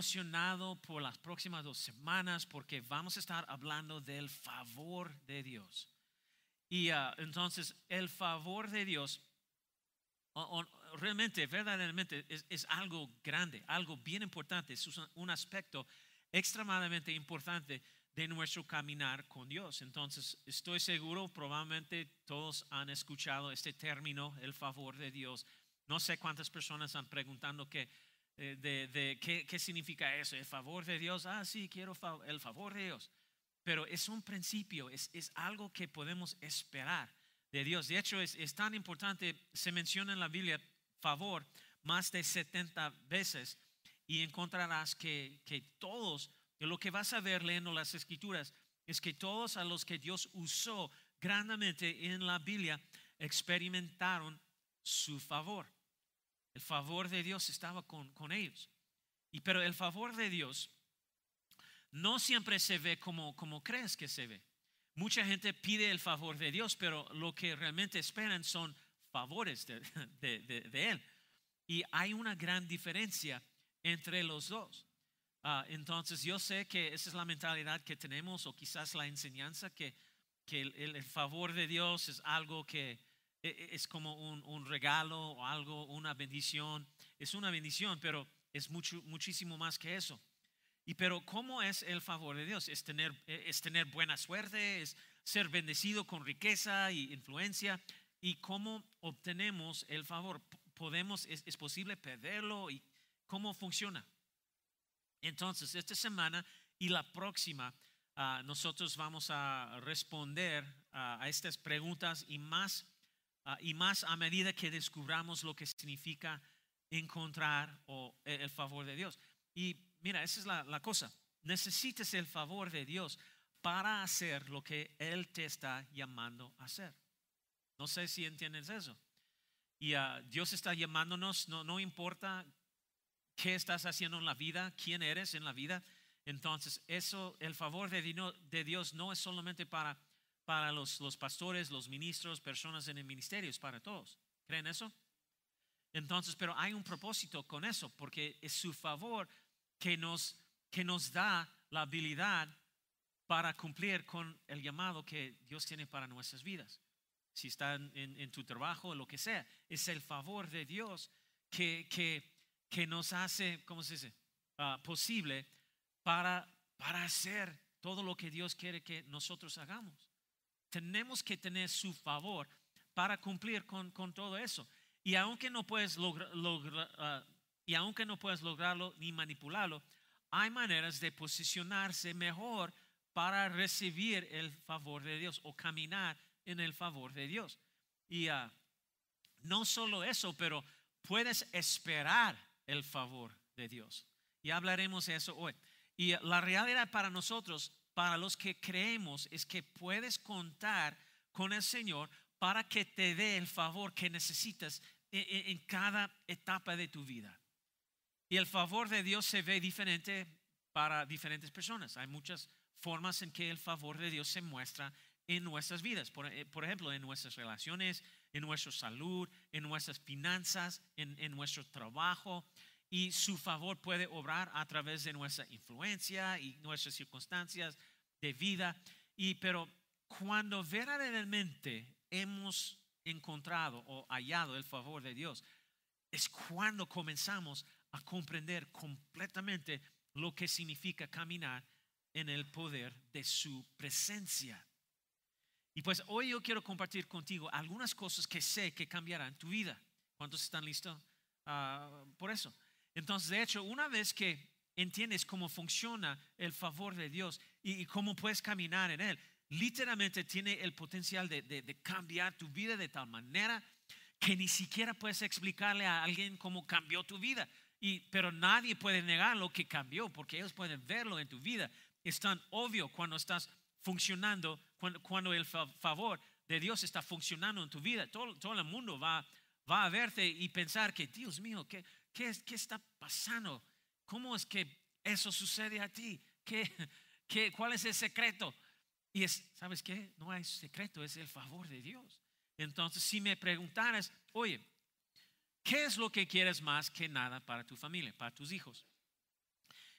Emocionado por las próximas dos semanas porque vamos a estar hablando del favor de Dios. Y ah, entonces el favor de Dios realmente, verdaderamente es, algo grande, algo bien importante, es un aspecto extremadamente importante de nuestro caminar con Dios. Entonces, estoy seguro, probablemente todos han escuchado este término, el favor de Dios. No sé cuántas personas han preguntando que eh, de, ¿qué, significa eso, el favor de Dios. Ah, sí, quiero el favor de Dios. Pero es un principio, es, algo que podemos esperar de Dios. De hecho, es, tan importante, se menciona en la Biblia favor más de 70 veces y encontrarás que, que todos, de lo que vas a ver leyendo las escrituras, es que todos a los que Dios usó grandemente en la Biblia experimentaron su favor. El favor de Dios estaba con, ellos. Y pero el favor de Dios no siempre se ve como, como crees que se ve. Mucha gente pide el favor de Dios, pero lo que realmente esperan son favores de, de, Él. Y hay una gran diferencia entre los dos. Ah, entonces yo sé que esa es la mentalidad que tenemos o quizás la enseñanza que, que el favor de Dios es algo que, es como un, regalo o algo, una bendición. Es una bendición, pero es mucho, muchísimo más que eso. Y pero ¿cómo es el favor de Dios? Es tener, e, es tener buena suerte, es ser bendecido con riqueza y influencia. ¿Y cómo obtenemos el favor? ¿Podemos, es, posible perderlo? ¿Y cómo funciona? Entonces, esta semana y la próxima, ah, nosotros vamos a responder a estas preguntas y más Ah, y más a medida que descubramos lo que significa encontrar o, e, el favor de Dios. Y mira, esa es la, cosa. Necesitas el favor de Dios para hacer lo que Él te está llamando a hacer. No sé si entiendes eso. Y ah, Dios está llamándonos, no, no importa qué estás haciendo en la vida, quién eres en la vida. Entonces, eso, el favor de Dios no es solamente para para los, los pastores, los ministros, personas en el ministerio, es para todos. ¿Creen eso? Entonces, pero hay un propósito con eso, porque es su favor que nos, que nos da la habilidad para cumplir con el llamado que Dios tiene para nuestras vidas. Si están en, tu trabajo lo que sea, es el favor de Dios que, que, que nos hace, ¿cómo se dice? Ah, posible para, para hacer todo lo que Dios quiere que nosotros hagamos tenemos que tener su favor para cumplir con, todo eso. Y aunque no puedes ah, y aunque no puedes lograrlo ni manipularlo, hay maneras de posicionarse mejor para recibir el favor de Dios o caminar en el favor de Dios. Y ah, no solo eso, pero puedes esperar el favor de Dios. Y hablaremos de eso hoy. Y la realidad para nosotros para los que creemos es que puedes contar con el Señor para que te dé el favor que necesitas en, cada etapa de tu vida. Y el favor de Dios se ve diferente para diferentes personas. Hay muchas formas en que el favor de Dios se muestra en nuestras vidas. Por, eh, ejemplo, en nuestras relaciones, en nuestra salud, en nuestras finanzas, en, en nuestro trabajo, y su favor puede obrar a través de nuestra influencia y nuestras circunstancias de vida. Y pero cuando verdaderamente hemos encontrado o hallado el favor de Dios, es cuando comenzamos a comprender completamente lo que significa caminar en el poder de su presencia. Y pues hoy yo quiero compartir contigo algunas cosas que sé que cambiarán tu vida. ¿Cuántos están listos ah, por eso? Entonces, de hecho, una vez que entiendes cómo funciona el favor de Dios y, cómo puedes caminar en Él, literalmente tiene el potencial de, cambiar tu vida de tal manera que ni siquiera puedes explicarle a alguien cómo cambió tu vida. Y, pero nadie puede negar lo que cambió porque ellos pueden verlo en tu vida. Es tan obvio cuando estás funcionando, cuando, cuando el fa- favor de Dios está funcionando en tu vida, todo, todo el mundo va, va a verte y pensar que, Dios mío, ¿qué, qué, qué está pasando? ¿Cómo es que eso sucede a ti? ¿Qué, qué, ¿Cuál es el secreto? Y es, ¿sabes qué? No hay secreto, es el favor de Dios. Entonces, si me preguntaras, oye, ¿qué es lo que quieres más que nada para tu familia, para tus hijos?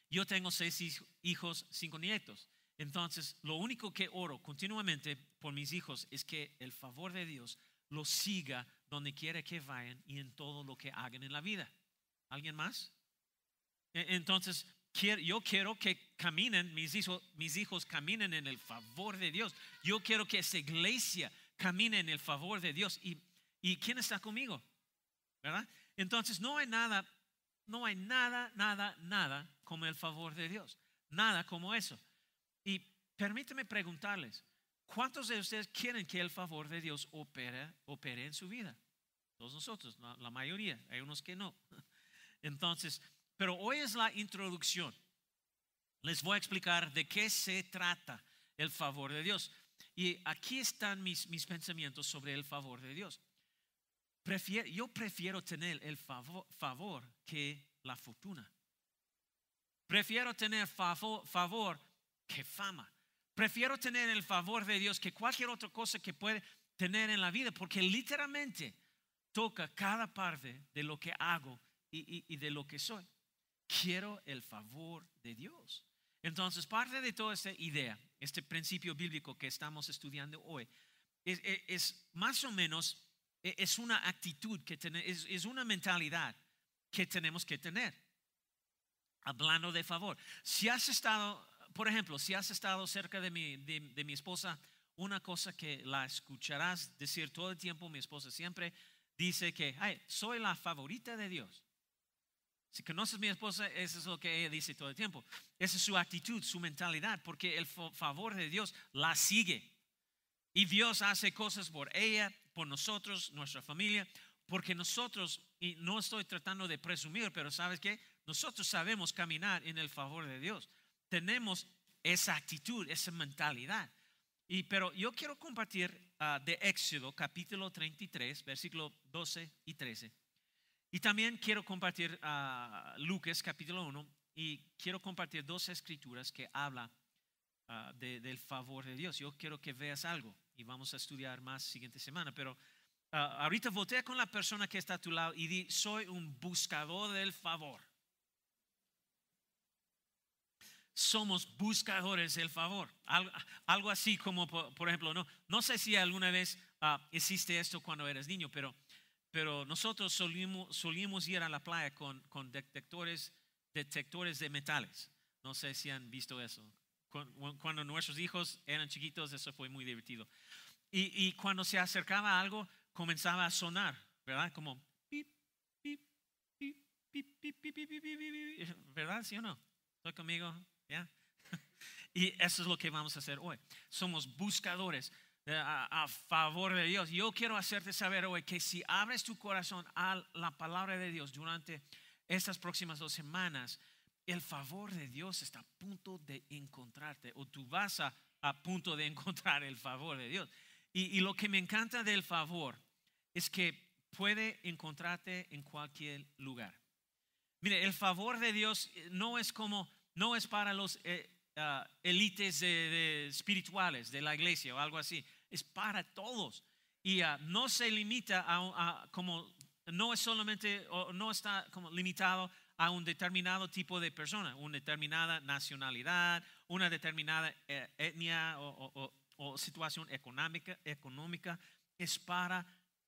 Yo tengo seis hij- hijos, cinco nietos. Entonces, lo único que oro continuamente por mis hijos es que el favor de Dios los siga donde quiera que vayan y en todo lo que hagan en la vida. ¿Alguien más? E- Entonces, yo quiero que caminen, mis hijos, mis hijos caminen en el favor de Dios. Yo quiero que esa iglesia camine en el favor de Dios. ¿Y, y quién está conmigo? ¿Verdad? Entonces, no hay nada, no hay nada, nada, nada como el favor de Dios. Nada como eso. Y permíteme preguntarles, ¿cuántos de ustedes quieren que el favor de Dios opere, opere en su vida? Todos nosotros, la mayoría, hay unos que no. Entonces, pero hoy es la introducción. Les voy a explicar de qué se trata el favor de Dios. Y aquí están mis, mis pensamientos sobre el favor de Dios. Prefiero- yo prefiero tener el favor, favor que la fortuna. Prefiero tener favor, favor que fama. Prefiero tener el favor de Dios que cualquier otra cosa que puede tener en la vida, porque literalmente toca cada parte de lo que hago y, y- y de lo que soy. Quiero el favor de Dios. Entonces, parte de toda esta idea, este principio bíblico que estamos estudiando hoy, es, más o menos, e- es una actitud que tenemos, es, una mentalidad que tenemos que tener. Hablando de favor. Si has estado, por ejemplo, si has estado cerca de mi, de, mi esposa, una cosa que la escucharás decir todo el tiempo, mi esposa siempre dice que, soy la favorita de Dios. Si conoces a mi esposa, eso es lo que ella dice todo el tiempo. Esa es su actitud, su mentalidad, porque el fa- favor de Dios la sigue. Y Dios hace cosas por ella, por nosotros, nuestra familia, porque nosotros, y no estoy tratando de presumir, pero sabes que nosotros sabemos caminar en el favor de Dios. Tenemos esa actitud, esa mentalidad. Y, pero yo quiero compartir ah, de Éxodo capítulo 33, versículo 12 y 13. Y también quiero compartir ah, Lucas capítulo 1 y quiero compartir dos escrituras que hablan ah, de- del favor de Dios. Yo quiero que veas algo y vamos a estudiar más siguiente semana, pero ah, ahorita voltea con la persona que está a tu lado y di, soy un buscador del favor. Somos buscadores del favor. Algo, algo así como, por, por ejemplo, no, no sé si alguna vez hiciste esto cuando eras niño, pero pero nosotros solíamos, solíamos ir a la playa con, con detectores, detectores de metales. No sé si han visto eso. Cu- Cuando nuestros hijos eran chiquitos, eso fue muy divertido. Y, y cuando se acercaba algo, comenzaba a sonar, ¿verdad? Como pip, pip, pip, pip, pip, pip, pip, pip, pip, ¿verdad? ¿Sí o no? ¿Estoy conmigo? ¿Ya? Y eso es lo que vamos a hacer hoy. Somos buscadores eh, a, a favor de Dios. Yo quiero hacerte saber hoy que si abres tu corazón a la palabra de Dios durante estas próximas dos semanas, el favor de Dios está a punto de encontrarte o tú vas a, a punto de encontrar el favor de Dios. Y, y lo que me encanta del favor es que puede encontrarte en cualquier lugar. Mire, el favor de Dios eh, no es como, no es para los eh, de espirituales de la iglesia o algo así, es para todos. Y ah, no se limita a, como, no es solamente, o no está como limitado a un determinado tipo de persona, una determinada nacionalidad, una determinada eh, etnia o- o situación económica, económica, es para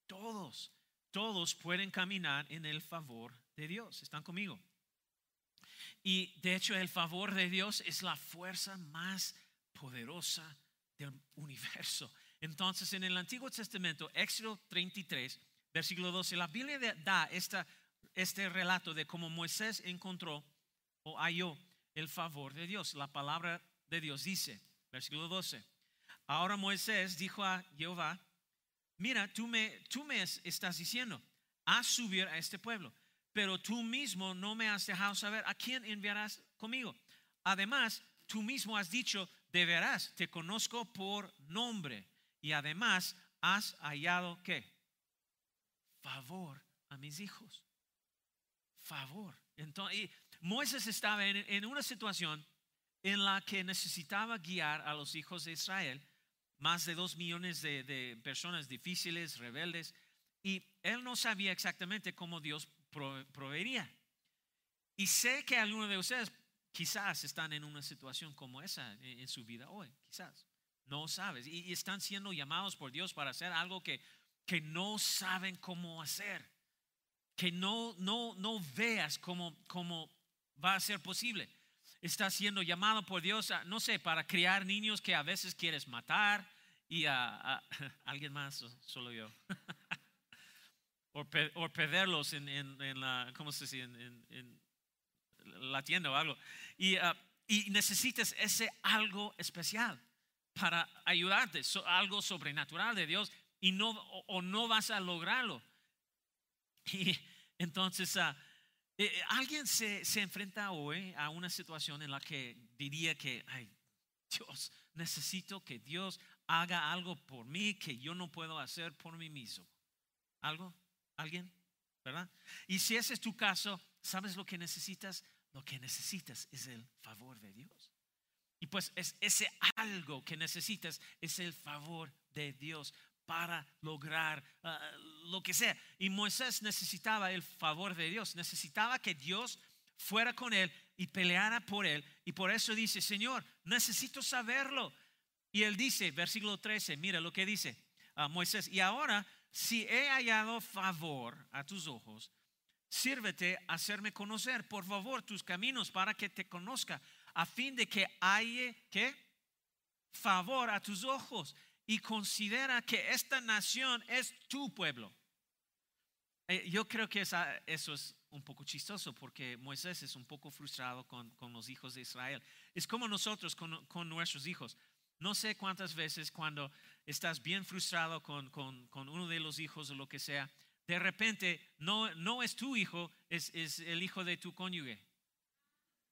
todos. Todos pueden caminar en el favor de Dios. ¿Están conmigo? Y de hecho el favor de Dios es la fuerza más poderosa del universo. Entonces en el Antiguo Testamento, Éxodo 33, versículo 12, la Biblia da esta, este relato de cómo Moisés encontró o halló el favor de Dios. La palabra de Dios dice, versículo 12, ahora Moisés dijo a Jehová, mira, tú me, tú me es- estás diciendo, haz subir a este pueblo, pero tú mismo no me has dejado saber a quién enviarás conmigo. Además, tú mismo has dicho, de veras, te conozco por nombre y además has hallado qué? Favor a mis hijos. Favor. Entonces, Moisés estaba en, una situación en la que necesitaba guiar a los hijos de Israel, más de dos millones de, personas difíciles, rebeldes, y él no sabía exactamente cómo Dios proveería. Y sé que algunos de ustedes quizás están en una situación como esa en, su vida hoy, quizás. No sabes. Y, están siendo llamados por Dios para hacer algo que, que no saben cómo hacer. Que no, no, no veas cómo, cómo va a ser posible. Estás siendo llamado por Dios, no sé, para criar niños que a veces quieres matar y a, alguien más, solo yo. o, perderlos en, en, la, ¿cómo se dice? en la tienda o algo. Y, ah, y necesitas ese algo especial para ayudarte, algo sobrenatural de Dios y no, o, no vas a lograrlo. Y entonces, uh, alguien se, se, enfrenta hoy a una situación en la que diría que, ay, Dios, necesito que Dios haga algo por mí que yo no puedo hacer por mí mismo. ¿Algo? ¿Alguien? ¿Verdad? Y si ese es tu caso, ¿sabes lo que necesitas? Lo que necesitas es el favor de Dios. Y pues es ese algo que necesitas es el favor de Dios para lograr ah, lo que sea. Y Moisés necesitaba el favor de Dios, necesitaba que Dios fuera con él y peleara por él. Y por eso dice, Señor, necesito saberlo. Y él dice, versículo 13, mira lo que dice a Moisés, y ahora si he hallado favor a tus ojos, sírvete a hacerme conocer, por favor, tus caminos para que te conozca, a fin de que haya que favor a tus ojos y considera que esta nación es tu pueblo. Eh, yo creo que eso es un poco chistoso porque Moisés es un poco frustrado con, los hijos de Israel. Es como nosotros con, con, nuestros hijos. No sé cuántas veces cuando estás bien frustrado con, con uno de los hijos o lo que sea, de repente no, no es tu hijo, es, es, el hijo de tu cónyuge.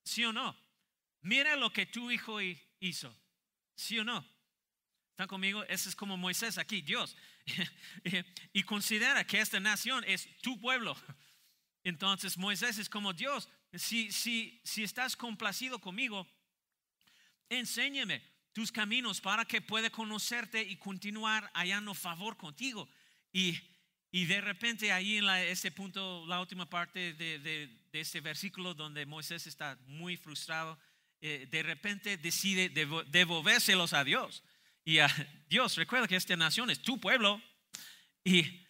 ¿Sí o no? Mira lo que tu hijo hizo. ¿Sí o no? ¿Están conmigo? Ese es como Moisés aquí, Dios. y considera que esta nación es tu pueblo. Entonces Moisés es como Dios. Si, si, si estás complacido conmigo, enséñame tus caminos para que pueda conocerte y continuar hallando favor contigo. Y y de repente ahí en ese punto, la última parte de, de, este versículo donde Moisés está muy frustrado, eh, de repente decide devolvérselos a Dios. Y a Dios, recuerda que esta nación es tu pueblo. Y,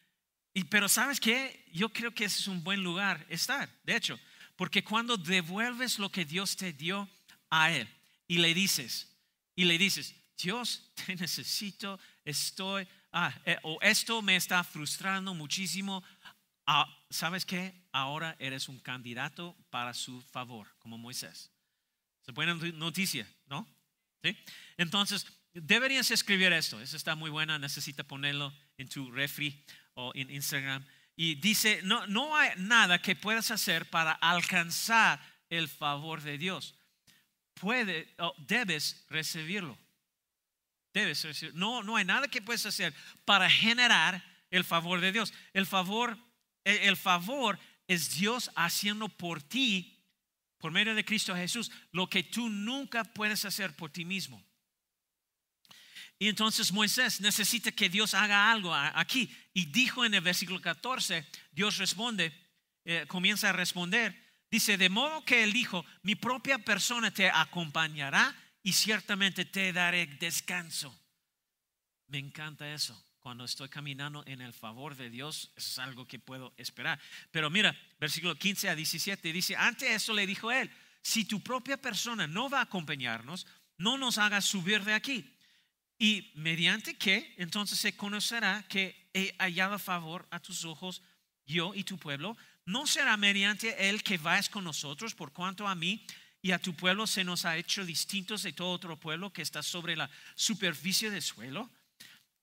y, pero sabes qué, yo creo que ese es un buen lugar estar, de hecho, porque cuando devuelves lo que Dios te dio a Él y le dices, y le dices, Dios, te necesito, estoy ah, eh, o esto me está frustrando muchísimo, ah, ¿sabes qué? Ahora eres un candidato para su favor, como Moisés. Es buena noticia, ¿no? ¿Sí? Entonces, deberías escribir esto. Eso está muy buena. Necesita ponerlo en tu refri o en Instagram. Y dice, no, no hay nada que puedas hacer para alcanzar el favor de Dios. Puede, debes recibirlo. Debes decir, no, no hay nada que puedes hacer para generar el favor de Dios. El favor, el favor es Dios haciendo por ti, por medio de Cristo Jesús, lo que tú nunca puedes hacer por ti mismo. Y entonces Moisés necesita que Dios haga algo aquí. Y dijo en el versículo 14, Dios responde, eh, comienza a responder, dice, de modo que él dijo, mi propia persona te acompañará y ciertamente te daré descanso. Me encanta eso. Cuando estoy caminando en el favor de Dios, es algo que puedo esperar. Pero mira, versículo 15 a 17 dice, ante eso le dijo él, si tu propia persona no va a acompañarnos, no nos hagas subir de aquí. Y mediante qué, entonces se conocerá que he hallado favor a tus ojos, yo y tu pueblo. No será mediante él que vayas con nosotros, por cuanto a mí y a tu pueblo se nos ha hecho distintos de todo otro pueblo que está sobre la superficie del suelo.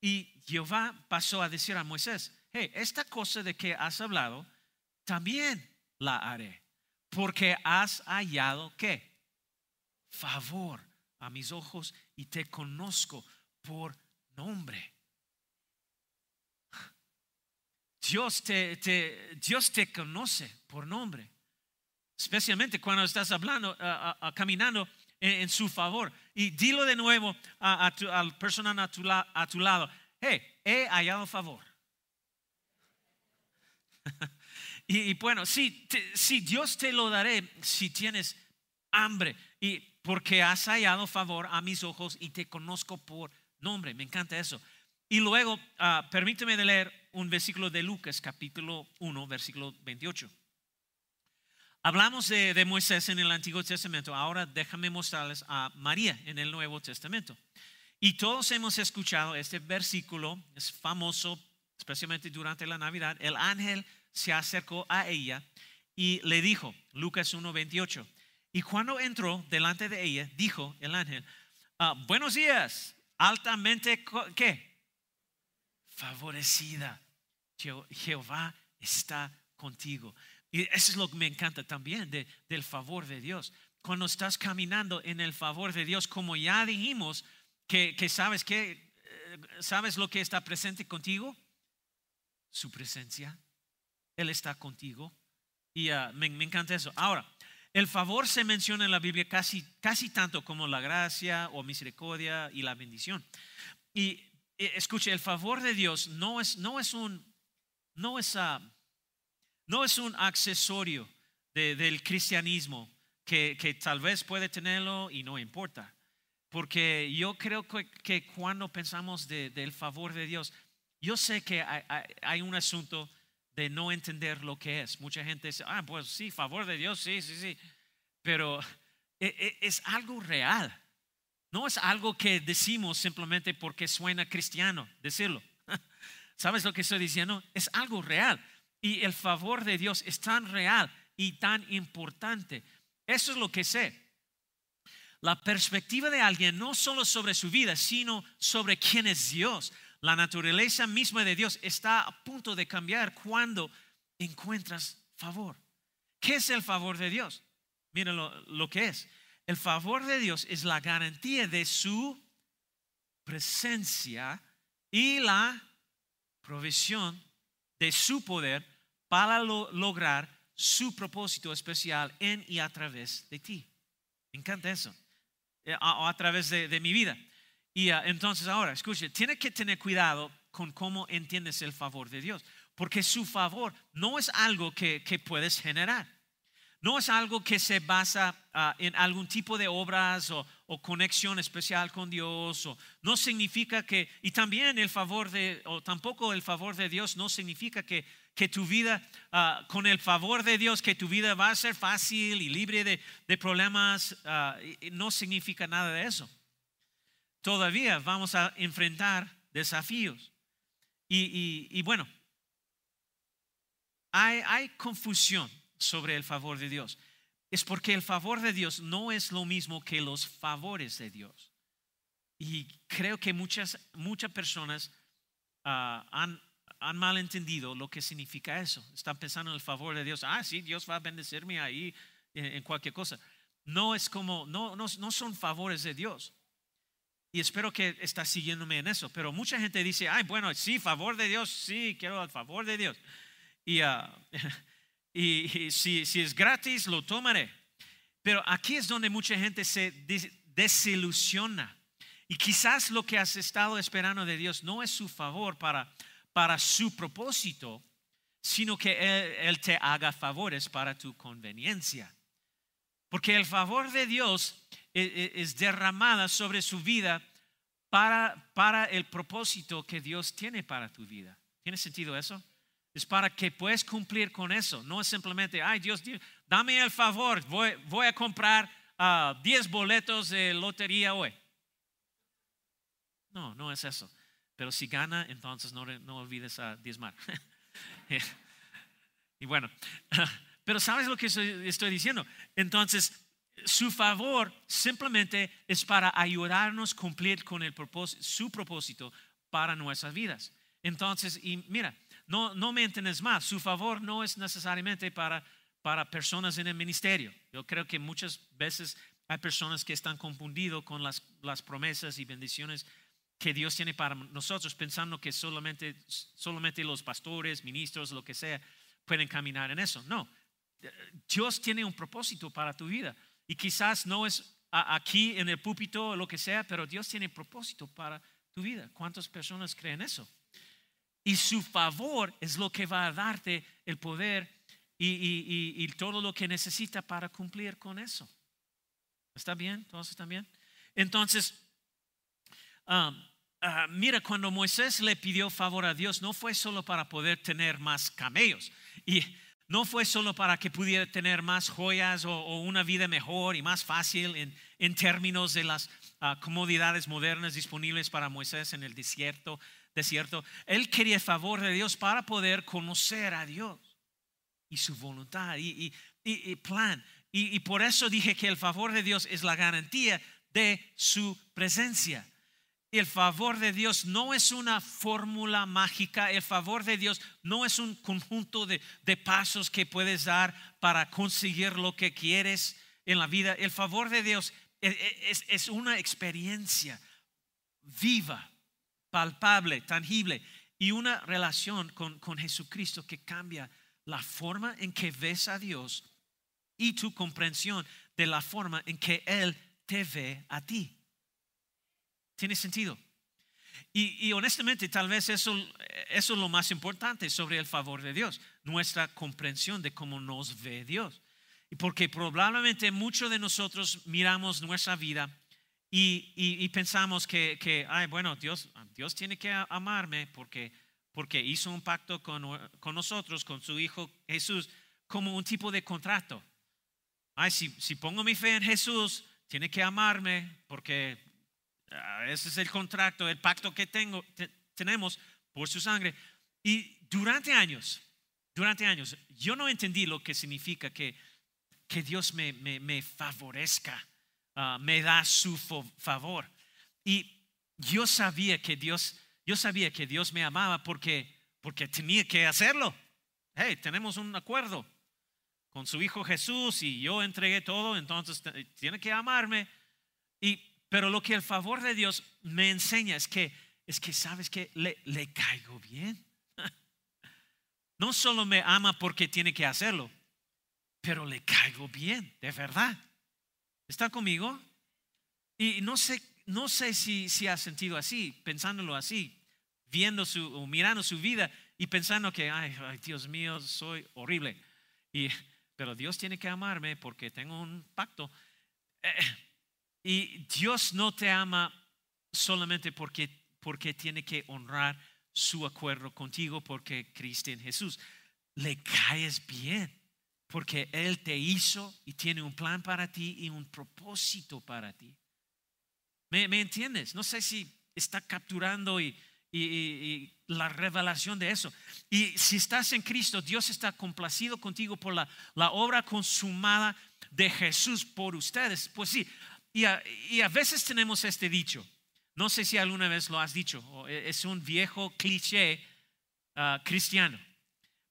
Y Jehová pasó a decir a Moisés, hey, esta cosa de que has hablado, también la haré, porque has hallado qué? Favor a mis ojos y te conozco por nombre. Dios te, te, Dios te conoce por nombre, especialmente cuando estás hablando, caminando en, su favor. Y dilo de nuevo a, tu, al personal a tu, a tu lado, hey, he hallado favor. y, bueno, si, si Dios te lo daré si tienes hambre y porque has hallado favor a mis ojos y te conozco por nombre. Me encanta eso. Y luego, ah, permíteme leer un versículo de Lucas, capítulo 1, versículo 28. Hablamos de, de, Moisés en el Antiguo Testamento, ahora déjame mostrarles a María en el Nuevo Testamento. Y todos hemos escuchado este versículo, es famoso, especialmente durante la Navidad. El ángel se acercó a ella y le dijo, Lucas 1, 28, y cuando entró delante de ella, dijo el ángel, ah, buenos días, altamente, ¿qué? Favorecida. Jehová está contigo. Y eso es lo que me encanta también del favor de Dios. Cuando estás caminando en el favor de Dios, como ya dijimos, que, sabes que eh, sabes lo que está presente contigo, su presencia. Él está contigo. Y ah, me, me encanta eso. Ahora, el favor se menciona en la Biblia casi, casi tanto como la gracia o misericordia y la bendición. Y escuche, el favor de Dios no es, no es, un, no es, ah, no es un accesorio del cristianismo que, que, tal vez puede tenerlo y no importa. Porque yo creo que, cuando pensamos del favor de Dios, yo sé que hay, un asunto de no entender lo que es. Mucha gente dice, ah, pues sí, favor de Dios, sí, sí, sí. Pero e, e, es algo real. No es algo que decimos simplemente porque suena cristiano decirlo. ¿Sabes lo que estoy diciendo? Es algo real. Y el favor de Dios es tan real y tan importante. Eso es lo que sé. La perspectiva de alguien no solo sobre su vida, sino sobre quién es Dios la naturaleza misma de Dios está a punto de cambiar cuando encuentras favor. ¿Qué es el favor de Dios? Miren lo, que es. El favor de Dios es la garantía de su presencia y la provisión de su poder para lograr su propósito especial en y a través de ti. Me encanta eso. Eh, a, través de mi vida. Y ah, entonces ahora, escuche, tiene que tener cuidado con cómo entiendes el favor de Dios, porque su favor no es algo que, puedes generar. No es algo que se basa ah, en algún tipo de obras o, conexión especial con Dios. No significa que, y también el favor de, o tampoco el favor de Dios no significa que, que tu vida, ah, con el favor de Dios, que tu vida va a ser fácil y libre de, de problemas. no significa nada de eso todavía vamos a enfrentar desafíos. Y, bueno, hay, hay confusión sobre el favor de Dios. Es porque el favor de Dios no es lo mismo que los favores de Dios. Y creo que muchas, muchas personas ah, han, han malentendido lo que significa eso. Están pensando en el favor de Dios. Ah, sí, Dios va a bendecirme ahí en, cualquier cosa. No es como, no, no, no son favores de Dios. Y espero que está siguiéndome en eso. Pero mucha gente dice, ay, bueno, sí, favor de Dios, sí, quiero el favor de Dios. Y, ah, y, si, si, es gratis, lo tomaré. Pero aquí es donde mucha gente se desilusiona. Y quizás lo que has estado esperando de Dios no es su favor para, para su propósito, sino que él, te haga favores para tu conveniencia. Porque el favor de Dios e, e, es derramada sobre su vida para, para el propósito que Dios tiene para tu vida. ¿Tiene sentido eso? Es para que puedas cumplir con eso. No es simplemente, ay Dios, dame el favor, voy, voy a comprar 10 ah, boletos de lotería hoy. No, no es eso. Pero si gana, entonces no, no olvides a diezmar. y bueno, pero ¿sabes lo que estoy diciendo? Entonces, su favor simplemente es para ayudarnos a cumplir con el propósito, su propósito para nuestras vidas. Entonces, y mira, no, no me entiendes más, su favor no es necesariamente para, para personas en el ministerio. Yo creo que muchas veces Hay personas que están confundidos con las, las promesas y bendiciones que Dios tiene para nosotros, pensando que solamente, solamente los pastores, ministros, lo que sea, pueden caminar en eso. No, Dios tiene un propósito para tu vida. Y quizás no es aquí en el púlpito o lo que sea, pero Dios tiene propósito para tu vida. ¿Cuántas personas creen eso? Y su favor es lo que va a darte el poder y, todo lo que necesita para cumplir con eso. ¿Está bien? ¿Todos están bien? Entonces, um, uh, mira, cuando Moisés le pidió favor a Dios, no fue solo para poder tener más camellos. Y no fue solo para que pudiera tener más joyas o, una vida mejor y más fácil en, términos de las uh, comodidades modernas disponibles para Moisés en el desierto, desierto. Él quería el favor de Dios para poder conocer a Dios y su voluntad y, plan. Y, por eso dije que el favor de Dios es la garantía de su presencia. El favor de Dios no es una fórmula mágica, el favor de Dios no es un conjunto de, pasos que puedes dar para conseguir lo que quieres en la vida. El favor de Dios es, una experiencia viva, palpable, tangible y una relación con, con Jesucristo que cambia la forma en que ves a Dios y tu comprensión de la forma en que Él te ve a ti. ¿Tiene sentido? Y, honestamente, tal vez eso, eso es lo más importante sobre el favor de Dios, nuestra comprensión de cómo nos ve Dios. Y porque probablemente muchos de nosotros miramos nuestra vida y, y, pensamos que, que, ay, bueno, Dios, Dios tiene que amarme porque porque hizo un pacto con, nosotros, con su Hijo Jesús, como un tipo de contrato. Ay, si, si pongo mi fe en Jesús, tiene que amarme porque ah, ese es el contrato, el pacto que tengo, tenemos por su sangre. Y durante años, durante años, yo no entendí lo que significa que, que Dios me, me, favorezca, ah, me da su favor. Y yo sabía que Dios yo sabía que Dios me amaba porque, porque tenía que hacerlo. Hey, tenemos un acuerdo con su Hijo Jesús y yo entregué todo, entonces tiene que amarme. Y, pero lo que el favor de Dios me enseña es que, es que sabes que le, le caigo bien. No solo me ama porque tiene que hacerlo, pero le caigo bien, de verdad. ¿Está conmigo? Y no sé, no sé si, si has sentido así, pensándolo así viendo su, mirando su vida y pensando que, ay, Dios mío, soy horrible. Y, pero Dios tiene que amarme porque tengo un pacto. Eh, y Dios no te ama solamente porque, porque tiene que honrar su acuerdo contigo porque Cristo en Jesús. Le caes bien porque Él te hizo y tiene un plan para ti y un propósito para ti. ¿Me, entiendes? No sé si está capturando y, la revelación de eso. Y si estás en Cristo, Dios está complacido contigo por la, obra consumada de Jesús por ustedes. Pues sí, y a, y a, veces tenemos este dicho. No sé si alguna vez lo has dicho, e, es un viejo cliché ah, cristiano.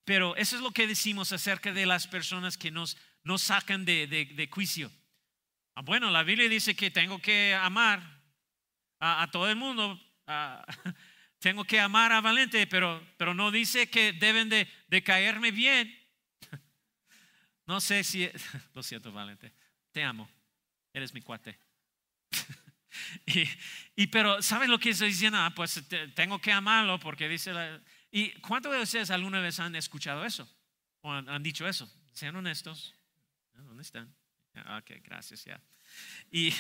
Pero eso es lo que decimos acerca de las personas que nos, nos sacan de, de, juicio. Ah, bueno, la Biblia dice que tengo que amar a, todo el mundo. Tengo que amar a Valente, pero, pero no dice que deben de, de caerme bien. No sé si, lo siento Valente, te amo, eres mi cuate. y, y, pero, ¿sabes lo que estoy diciendo? Ah, pues tengo que amarlo porque dice la... ¿Y cuántos de ustedes alguna vez han escuchado eso? ¿O han, dicho eso? Sean honestos. ¿Dónde están? Ok, gracias, ya. Y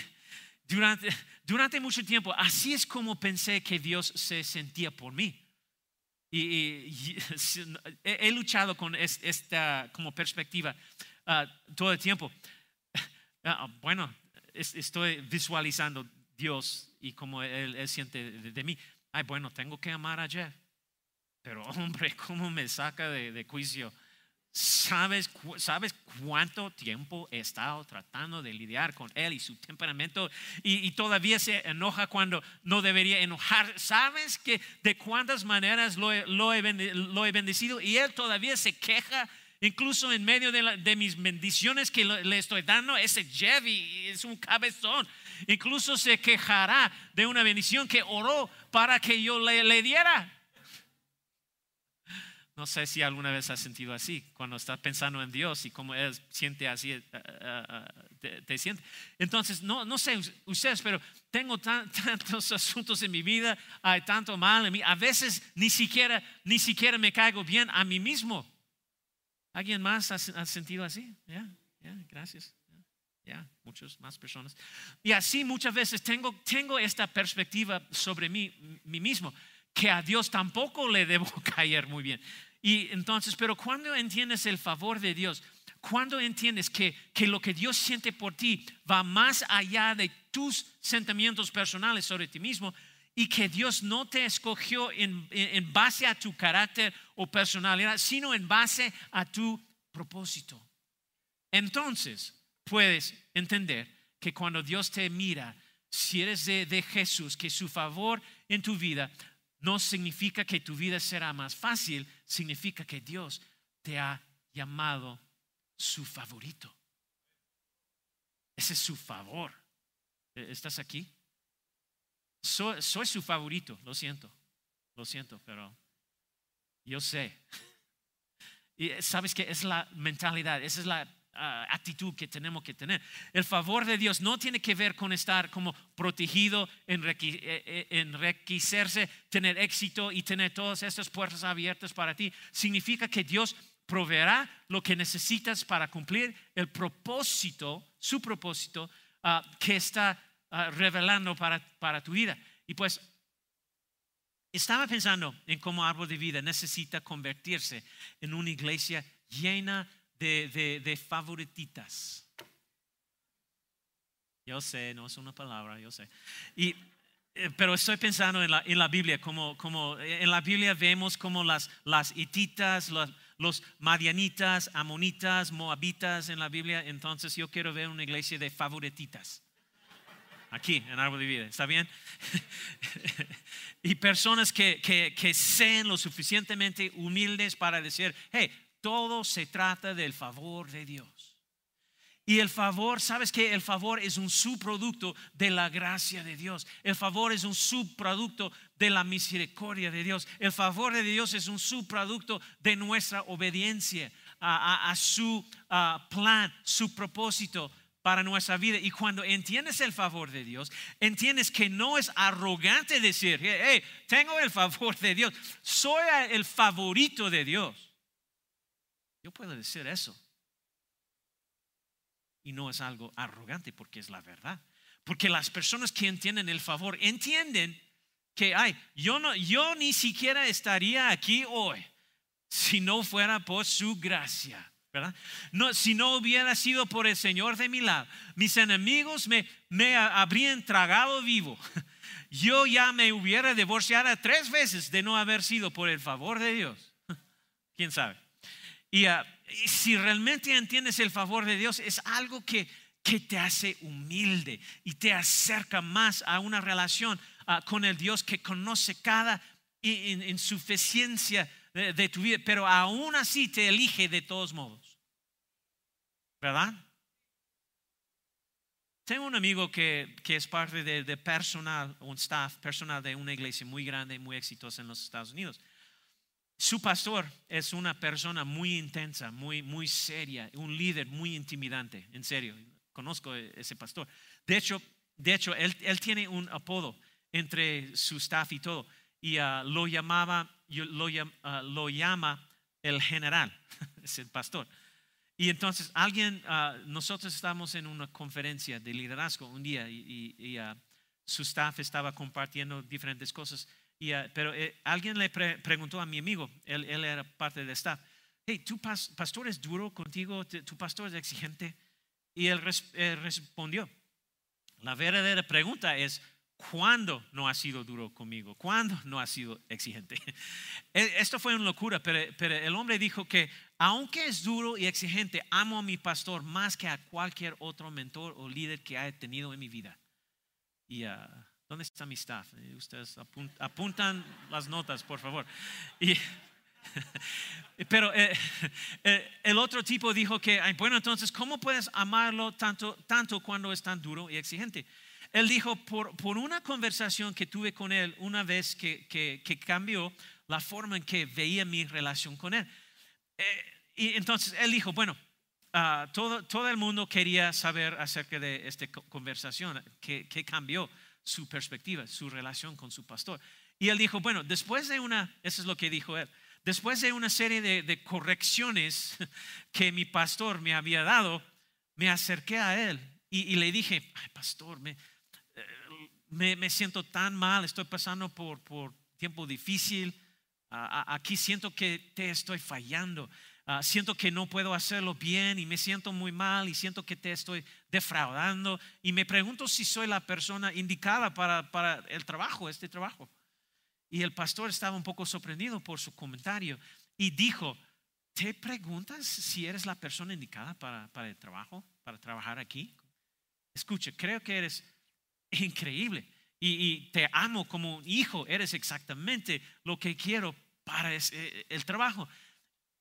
durante, durante mucho tiempo, así es como pensé que Dios se sentía por mí. Y, he, luchado con esta como perspectiva ah, todo el tiempo. Ah, bueno, estoy visualizando Dios y cómo él, siente de, mí. Ay, bueno, tengo que amar a Jeff. Pero hombre, ¿cómo me saca de, de juicio? ¿Sabes, ¿Sabes cuánto tiempo he estado tratando de lidiar con él y su temperamento y, todavía se enoja cuando no debería enojar? ¿Sabes que de cuántas maneras lo he, bendecido y él todavía se queja Incluso en medio de, mis bendiciones que le estoy dando, ese Jeff es un cabezón. Incluso se quejará de una bendición que oró para que yo le diera. No sé si alguna vez has sentido así, cuando estás pensando en Dios y cómo Él siente así, eh, eh, eh, te, te siente. Entonces, no, no sé us- ustedes, pero tengo tan- tantos asuntos en mi vida, hay tanto mal en mí. A veces ni siquiera, ni siquiera me caigo bien a mí mismo. ¿Alguien más ha, sentido así? Ya, gracias. Ya, muchas más personas. Y así muchas veces tengo, tengo esta perspectiva sobre mí, mí mismo, que a Dios tampoco le debo caer muy bien. Y entonces, pero cuando entiendes el favor de Dios, cuando entiendes que, que lo que Dios siente por ti va más allá de tus sentimientos personales sobre ti mismo y que Dios no te escogió en, en- base a tu carácter o personalidad, sino en base a tu propósito. Entonces puedes entender que cuando Dios te mira, si eres de, de Jesús, que su favor en tu vida no significa que tu vida será más fácil, significa que Dios te ha llamado su favorito. Ese es su favor. Eh, ¿Estás aquí? Soy, soy su favorito, lo siento, lo siento, pero yo sé. Y sabes que es la mentalidad, esa es la ah, actitud que tenemos que tener. El favor de Dios no tiene que ver con estar como protegido, eh, eh, enriquecerse, tener éxito y tener todas estas puertas abiertas para ti. Significa que Dios proveerá lo que necesitas para cumplir el propósito, su propósito ah, que está ah, revelando para, para tu vida. Y pues estaba pensando en cómo Árbol de Vida necesita convertirse en una iglesia llena de, de- de favorititas. Yo sé, no es una palabra, yo sé. Y, eh, pero estoy pensando en la, en la Biblia, como, como eh, en la Biblia vemos como las, las hititas, los, los madianitas, amonitas, moabitas en la Biblia. Entonces yo quiero ver una iglesia de favorititas. Aquí, en Árbol de Vida, ¿está bien? y personas que, que, que sean lo suficientemente humildes para decir, hey, todo se trata del favor de Dios. Y el favor, ¿sabes que El favor es un subproducto de la gracia de Dios. El favor es un subproducto de la misericordia de Dios. El favor de Dios es un subproducto de nuestra obediencia a, su plan, su propósito para nuestra vida. Y cuando entiendes el favor de Dios, entiendes que no es arrogante decir, hey, tengo el favor de Dios, soy el favorito de Dios. Yo puedo decir eso. Y no es algo arrogante porque es la verdad. Porque las personas que entienden el favor entienden que, ay, yo, no, yo ni siquiera estaría aquí hoy si no fuera por su gracia. ¿verdad? No, si no hubiera sido por el Señor de mi lado, mis enemigos me, me ha- habrían tragado vivo. Yo ya me hubiera divorciado tres veces de no haber sido por el favor de Dios. ¿Quién sabe? Y, ah, y si realmente entiendes el favor de Dios, es algo que, que te hace humilde y te acerca más a una relación ah, con el Dios que conoce cada in- in- insuficiencia de, tu vida, pero aún así te elige de todos modos. ¿Verdad? Tengo un amigo que, que es parte de, de personal, un staff personal de una iglesia muy grande, muy exitosa en los Estados Unidos. Su pastor es una persona muy intensa, muy, muy seria, un líder muy intimidante, en serio. Conozco a ese pastor. De hecho, de hecho él, él tiene un apodo entre su staff y todo. Y ah, lo llamaba, lo, ah, lo llama el general, es el pastor. Y entonces alguien, ah, nosotros estábamos en una conferencia de liderazgo un día y, y- y, su staff estaba compartiendo diferentes cosas. Y, ah, pero eh, alguien le pre- preguntó a mi amigo, él, él era parte del staff, hey, ¿tu pas- pastor es duro contigo? ¿Tu pastor es exigente? Y él res- él respondió, la verdadera pregunta es, ¿cuándo no ha sido duro conmigo? ¿Cuándo no ha sido exigente? E- Esto fue una locura, pero, pero el hombre dijo que aunque es duro y exigente, amo a mi pastor más que a cualquier otro mentor o líder que haya tenido en mi vida. Y ah, ¿dónde está mi staff? Eh, Ustedes apun- apuntan las notas, por favor. Y, Pero eh, eh, el otro tipo dijo que, bueno, entonces, ¿cómo puedes amarlo tanto, tanto cuando es tan duro y exigente? Él dijo, por, por una conversación que tuve con él una vez que, que, que cambió la forma en que veía mi relación con él. Eh, y entonces él dijo, bueno, ah, todo, todo el mundo quería saber acerca de esta conversación, que, que cambió su perspectiva, su relación con su pastor. Y él dijo, bueno, después de una, eso es lo que dijo él, después de una serie de, correcciones que mi pastor me había dado, me acerqué a él y, le dije, pastor, me, me, me, siento tan mal, estoy pasando por, por tiempo difícil, aquí siento que te estoy fallando, ah, siento que no puedo hacerlo bien y me siento muy mal y siento que te estoy defraudando y me pregunto si soy la persona indicada para, para el trabajo, este trabajo. Y el pastor estaba un poco sorprendido por su comentario y dijo, ¿te preguntas si eres la persona indicada para, para el trabajo, para trabajar aquí? Escucha, creo que eres increíble y, te amo como un hijo, eres exactamente lo que quiero para eh, el trabajo.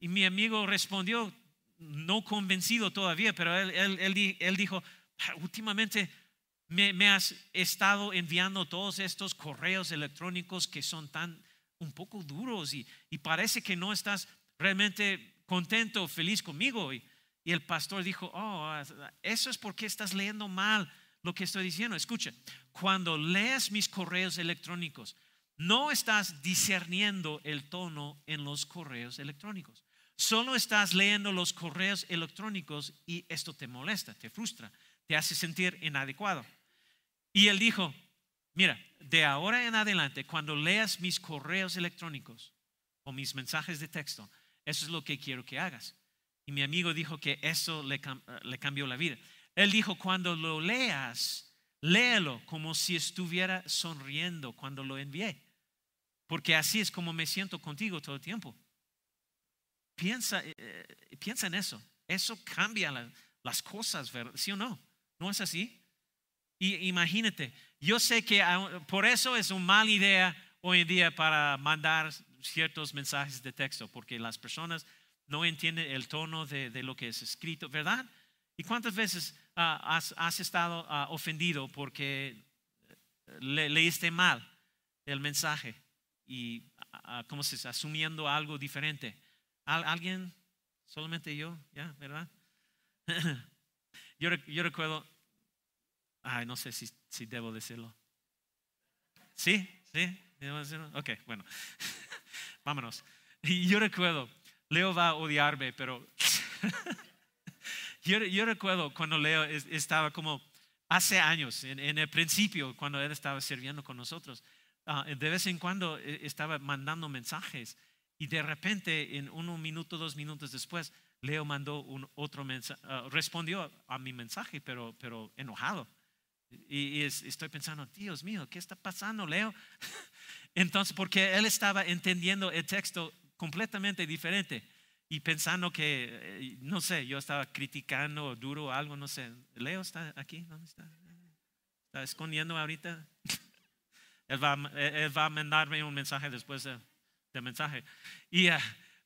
Y mi amigo respondió, no convencido todavía, pero él, él, él dijo, ah, últimamente me, has estado enviando todos estos correos electrónicos que son tan un poco duros y, parece que no estás realmente contento, feliz conmigo. Y, y, el pastor dijo, oh, eso es porque estás leyendo mal lo que estoy diciendo. Escucha, cuando lees mis correos electrónicos, no estás discerniendo el tono en los correos electrónicos. Solo estás leyendo los correos electrónicos y esto te molesta, te frustra, te hace sentir inadecuado. Y él dijo, mira, de ahora en adelante, cuando leas mis correos electrónicos o mis mensajes de texto, eso es lo que quiero que hagas. Y mi amigo dijo que eso le, le cambió la vida. Él dijo, cuando lo leas, léelo como si estuviera sonriendo cuando lo envié. Porque así es como me siento contigo todo el tiempo. Piensa, eh, eh, piensa en eso. Eso cambia las cosas, ¿sí o no? ¿No es así? Y imagínate, yo sé que por eso es una mala idea hoy en día para mandar ciertos mensajes de texto, porque las personas no entienden el tono de, lo que es escrito, ¿verdad? ¿Y cuántas veces ah, has, estado ah, ofendido porque leíste mal el mensaje y, ¿cómo se? Asumiendo algo diferente. ¿Alguien? Solamente yo, ¿ya? ¿Verdad? yo, yo recuerdo Ay, no sé si, si debo decirlo. ¿Sí? ¿Sí? ¿Debo decirlo? Ok, bueno. Vámonos. Yo recuerdo, Leo va a odiarme, pero yo, yo, recuerdo cuando Leo estaba como hace años, en, el principio, cuando él estaba sirviendo con nosotros, ah, de vez en cuando eh, estaba mandando mensajes y de repente, en un minuto, dos minutos después, Leo mandó un otro mensaje, ah, respondió a mi mensaje, pero, pero enojado. Y, estoy pensando, Dios mío, ¿qué está pasando, Leo? Entonces, porque él estaba entendiendo el texto completamente diferente y pensando que, eh, no sé, yo estaba criticando duro algo, no sé. Leo está aquí, ¿dónde está? ¿Está escondiendo ahorita? él, va, él va a mandarme un mensaje después del mensaje. Y, ah,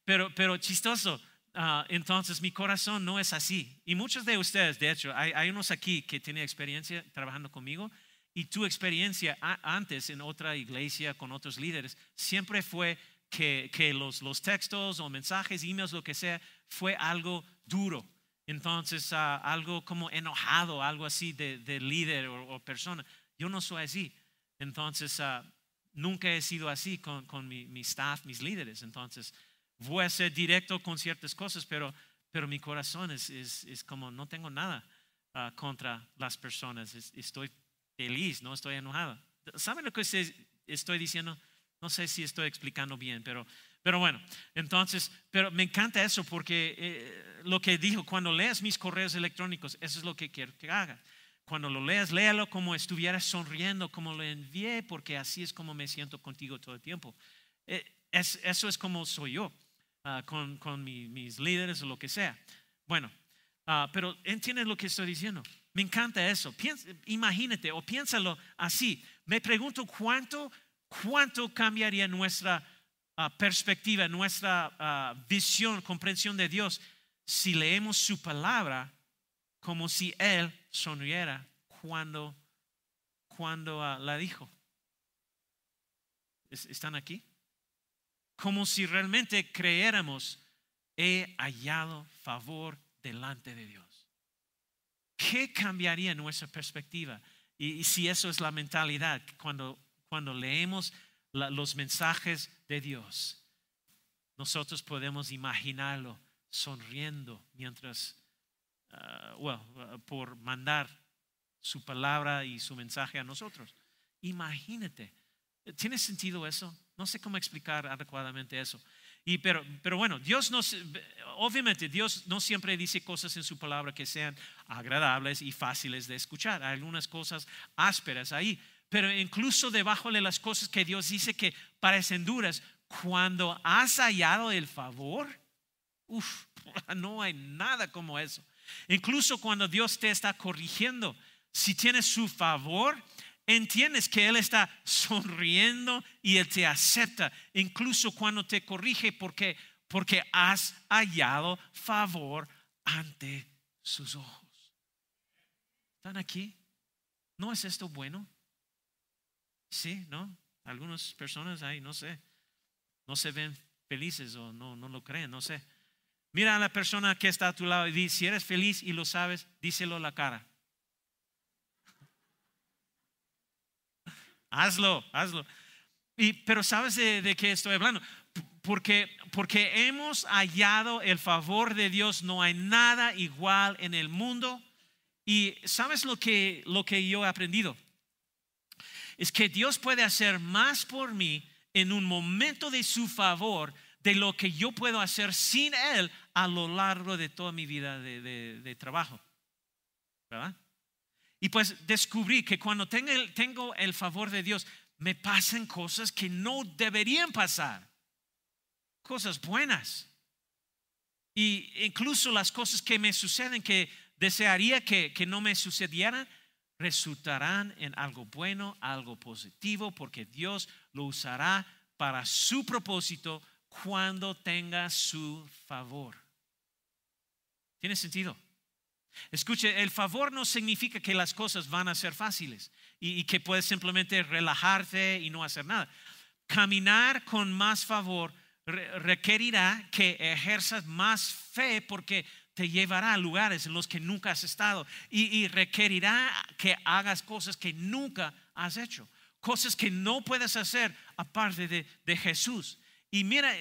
pero, pero chistoso, Ah, entonces mi corazón no es así. Y muchos de ustedes, de hecho, hay, unos aquí que tienen experiencia trabajando conmigo y tu experiencia antes en otra iglesia con otros líderes siempre fue que, que los, los, textos o mensajes, emails, lo que sea, fue algo duro. Entonces, ah, algo como enojado, algo así de, de líder o, persona. Yo no soy así. Entonces, ah, nunca he sido así con, con mi, staff, mis líderes. Entonces, voy a ser directo con ciertas cosas, pero, pero mi corazón es, es, como no tengo nada ah, contra las personas. estoy feliz, no estoy enojado. ¿Saben lo que estoy diciendo? No sé si estoy explicando bien, pero, pero bueno, entonces, pero me encanta eso porque eh, lo que dijo, cuando leas mis correos electrónicos, eso es lo que quiero que hagas. Cuando lo leas, léalo como estuvieras sonriendo, como lo envié, porque así es como me siento contigo todo el tiempo. Eh, eso es como soy yo. Ah, con, mis líderes o lo que sea. Bueno, uh, pero entiendes lo que estoy diciendo. Me encanta eso. imagínate o piénsalo así. Me pregunto cuánto, cuánto cambiaría nuestra ah, perspectiva, nuestra ah, visión, comprensión de Dios, si leemos su palabra como si Él sonriera cuando, cuando ah, la dijo. ¿Están aquí? Como si realmente creyéramos, he hallado favor delante de Dios. ¿Qué cambiaría nuestra perspectiva? Y, si eso es la mentalidad, cuando, cuando leemos los mensajes de Dios, nosotros podemos imaginarlo sonriendo mientras, bueno, ah, por mandar su palabra y su mensaje a nosotros. Imagínate, ¿tiene sentido eso? No sé cómo explicar adecuadamente eso. Y pero, pero bueno, Dios no, obviamente Dios no siempre dice cosas en su palabra que sean agradables y fáciles de escuchar. Hay algunas cosas ásperas ahí. Pero incluso debajo de las cosas que Dios dice que parecen duras, cuando has hallado el favor, uff, no hay nada como eso. Incluso cuando Dios te está corrigiendo, si tienes su favor, entiendes que Él está sonriendo y Él te acepta, incluso cuando te corrige, porque, porque has hallado favor ante sus ojos. ¿Están aquí? ¿No es esto bueno? Sí, ¿no? Algunas personas ahí, no sé, no se ven felices o no, no lo creen, no sé. Mira a la persona que está a tu lado y dice, si eres feliz y lo sabes, díselo a la cara. hazlo, hazlo. Y, pero ¿sabes de, de qué estoy hablando? Porque, porque hemos hallado el favor de Dios, no hay nada igual en el mundo. Y ¿sabes lo que, lo que yo he aprendido? Es que Dios puede hacer más por mí en un momento de su favor de lo que yo puedo hacer sin Él a lo largo de toda mi vida de, de trabajo. ¿Verdad? Y pues descubrí que cuando tengo el, tengo el favor de Dios, me pasan cosas que no deberían pasar. Cosas buenas. Y incluso las cosas que me suceden que desearía que, que no me sucedieran, resultarán en algo bueno, algo positivo, porque Dios lo usará para su propósito cuando tenga su favor. ¿Tiene sentido? Escuche, el favor no significa que las cosas van a ser fáciles y, que puedes simplemente relajarte y no hacer nada. Caminar con más favor requerirá que ejerzas más fe porque te llevará a lugares en los que nunca has estado y, requerirá que hagas cosas que nunca has hecho, cosas que no puedes hacer aparte de, Jesús. Y mira,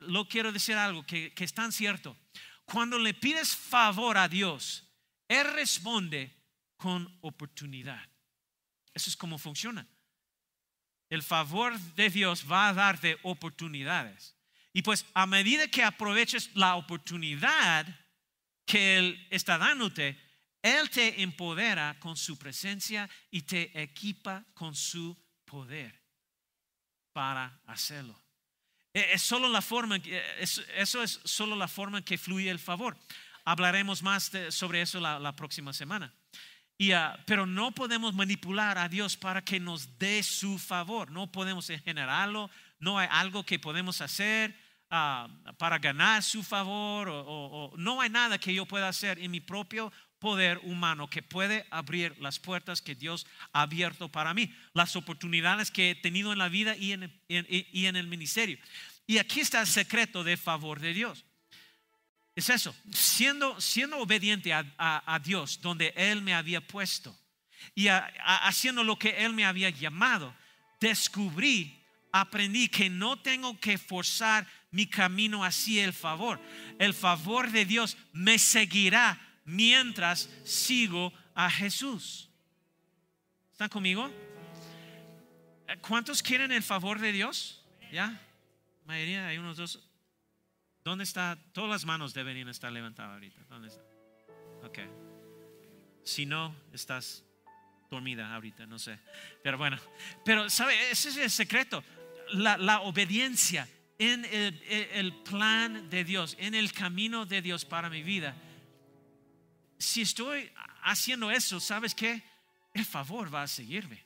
lo quiero decir algo que, que es tan cierto. Cuando le pides favor a Dios, Él responde con oportunidad. Eso es como funciona. El favor de Dios va a darte oportunidades. Y pues a medida que aproveches la oportunidad que Él está dándote, Él te empodera con su presencia y te equipa con su poder para hacerlo. Eh, es solo la forma, eh, eso es solo la forma en que fluye el favor. Hablaremos más sobre eso la, próxima semana. Y, ah, pero no podemos manipular a Dios para que nos dé su favor. No podemos generarlo. No hay algo que podemos hacer ah, para ganar su favor. o, no hay nada que yo pueda hacer en mi propio poder humano que puede abrir las puertas que Dios ha abierto para mí, las oportunidades que he tenido en la vida y en, el ministerio. Y aquí está el secreto de favor de Dios. Es eso, siendo, siendo obediente a, Dios donde Él me había puesto y haciendo lo que Él me había llamado, descubrí, aprendí que no tengo que forzar mi camino hacia el favor. El favor de Dios me seguirá mientras sigo a Jesús. ¿Están conmigo? ¿Cuántos quieren el favor de Dios? ¿Ya? Mayoría, hay unos dos. ¿Dónde está? Todas las manos deberían estar levantadas ahorita. ¿Dónde está? Ok. Si no, estás dormida ahorita, no sé. Pero bueno, pero ¿sabe? Ese es el secreto. La, la obediencia en el, plan de Dios, en el camino de Dios para mi vida si estoy haciendo eso, ¿sabes qué? El favor va a seguirme.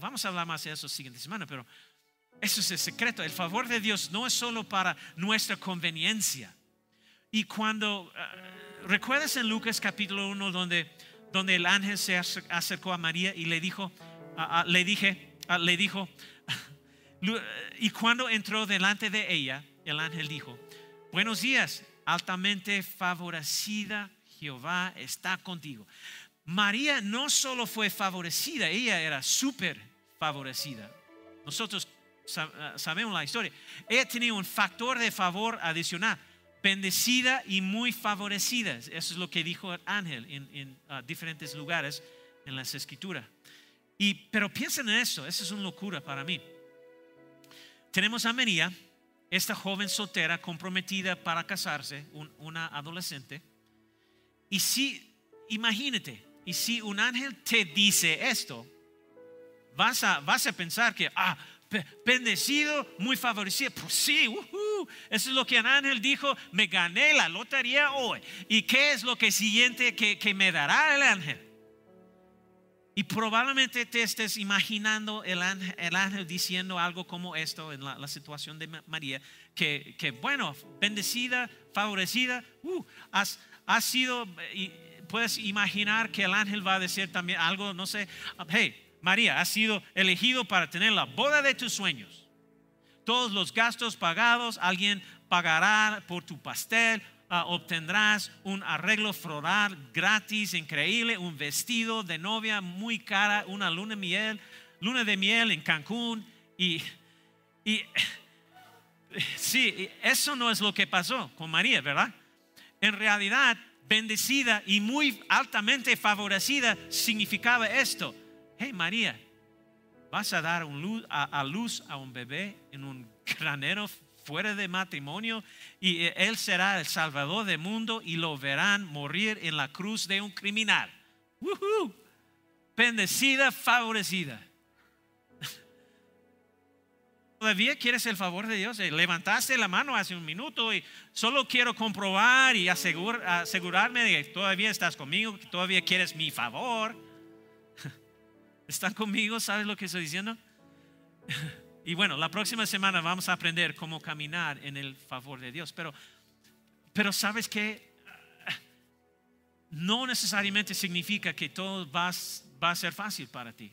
vamos a hablar más de eso siguiente semana, pero Eso es el secreto. El favor de Dios no es solo para nuestra conveniencia. Y cuando, uh, ¿recuerdas en Lucas capítulo 1 donde, donde el ángel se acercó a María y le dijo, le dije, le dijo, y cuando entró delante de ella, el ángel dijo, buenos días, altamente favorecida, Jehová está contigo. María no solo fue favorecida, ella era súper favorecida. Nosotros sabemos la historia. Ella tenía un factor de favor adicional, bendecida y muy favorecida. Eso es lo que dijo el ángel en, ah, diferentes lugares en las escrituras. Y, pero piensen en eso, eso es una locura para mí. Tenemos a María, esta joven soltera comprometida para casarse, una adolescente. Y si, imagínate, y si un ángel te dice esto, vas a, vas a pensar que, ah, bendecido, muy favorecido. Pues sí, eso es lo que el ángel dijo, me gané la lotería hoy. ¿Y qué es lo que siguiente que, que me dará el ángel? Y probablemente te estés imaginando el ángel, el ángel diciendo algo como esto en la, situación de María, que, que, bueno, bendecida, favorecida, uh, has, has sido, y puedes imaginar que el ángel va a decir también algo, no sé, hey, María, has sido elegido para tener la boda de tus sueños. Todos los gastos pagados, alguien pagará por tu pastel, Ah, obtendrás un arreglo floral gratis, increíble, un vestido de novia muy cara, una luna de miel, luna de miel en Cancún. Y, y sí, eso no es lo que pasó con María, ¿verdad? En realidad, bendecida y muy altamente favorecida significaba esto. Hey María, vas a dar a luz a un bebé en un granero fuera de matrimonio y eh, él será el salvador del mundo y lo verán morir en la cruz de un criminal. Bendecida, favorecida. ¿Todavía quieres el favor de Dios? Eh, levantaste la mano hace un minuto y solo quiero comprobar y asegurarme de que todavía estás conmigo, todavía quieres mi favor. ¿Están conmigo? ¿Sabes lo que estoy diciendo? Y bueno, la próxima semana vamos a aprender cómo caminar en el favor de Dios. Pero, pero sabes que no necesariamente significa que todo va a ser fácil para ti.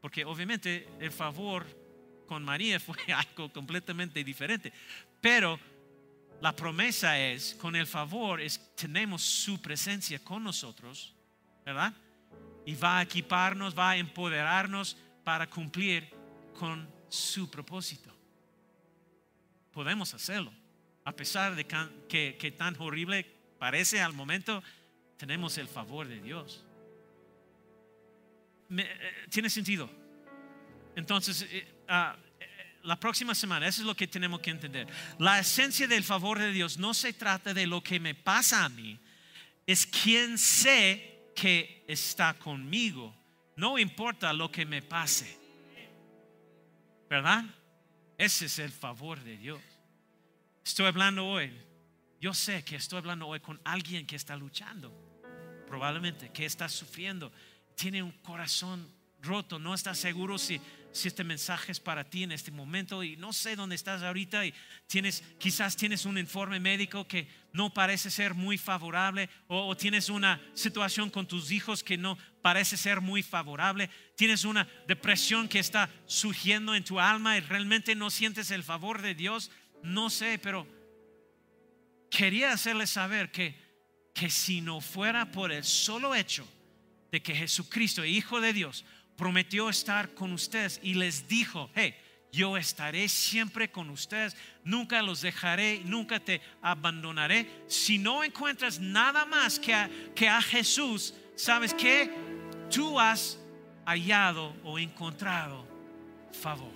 Porque obviamente el favor con María fue algo completamente diferente. Pero la promesa es, con el favor, es tenemos su presencia con nosotros, ¿verdad? Y va a equiparnos, va a empoderarnos para cumplir con su propósito. Podemos hacerlo. A pesar de que, tan horrible parece al momento, tenemos el favor de Dios. Eh, ¿Tiene sentido? Entonces, ah, eh, la próxima semana, eso es lo que tenemos que entender. La esencia del favor de Dios no se trata de lo que me pasa a mí, es quien sé que está conmigo. No importa lo que me pase. ¿Verdad? Ese es el favor de Dios. Estoy hablando hoy. Yo sé que estoy hablando hoy con alguien que está luchando. Probablemente que está sufriendo. Tiene un corazón roto. No está seguro si si este mensaje es para ti en este momento y no sé dónde estás ahorita y tienes, quizás tienes un informe médico que no parece ser muy favorable o, tienes una situación con tus hijos que no parece ser muy favorable, tienes una depresión que está surgiendo en tu alma y realmente no sientes el favor de Dios, no sé, pero quería hacerles saber que, que si no fuera por el solo hecho de que Jesucristo, Hijo de Dios, prometió estar con ustedes y les dijo, hey, yo estaré siempre con ustedes, nunca los dejaré, nunca te abandonaré. Si no encuentras nada más que a, que a Jesús, ¿sabes que Tú has hallado o encontrado favor.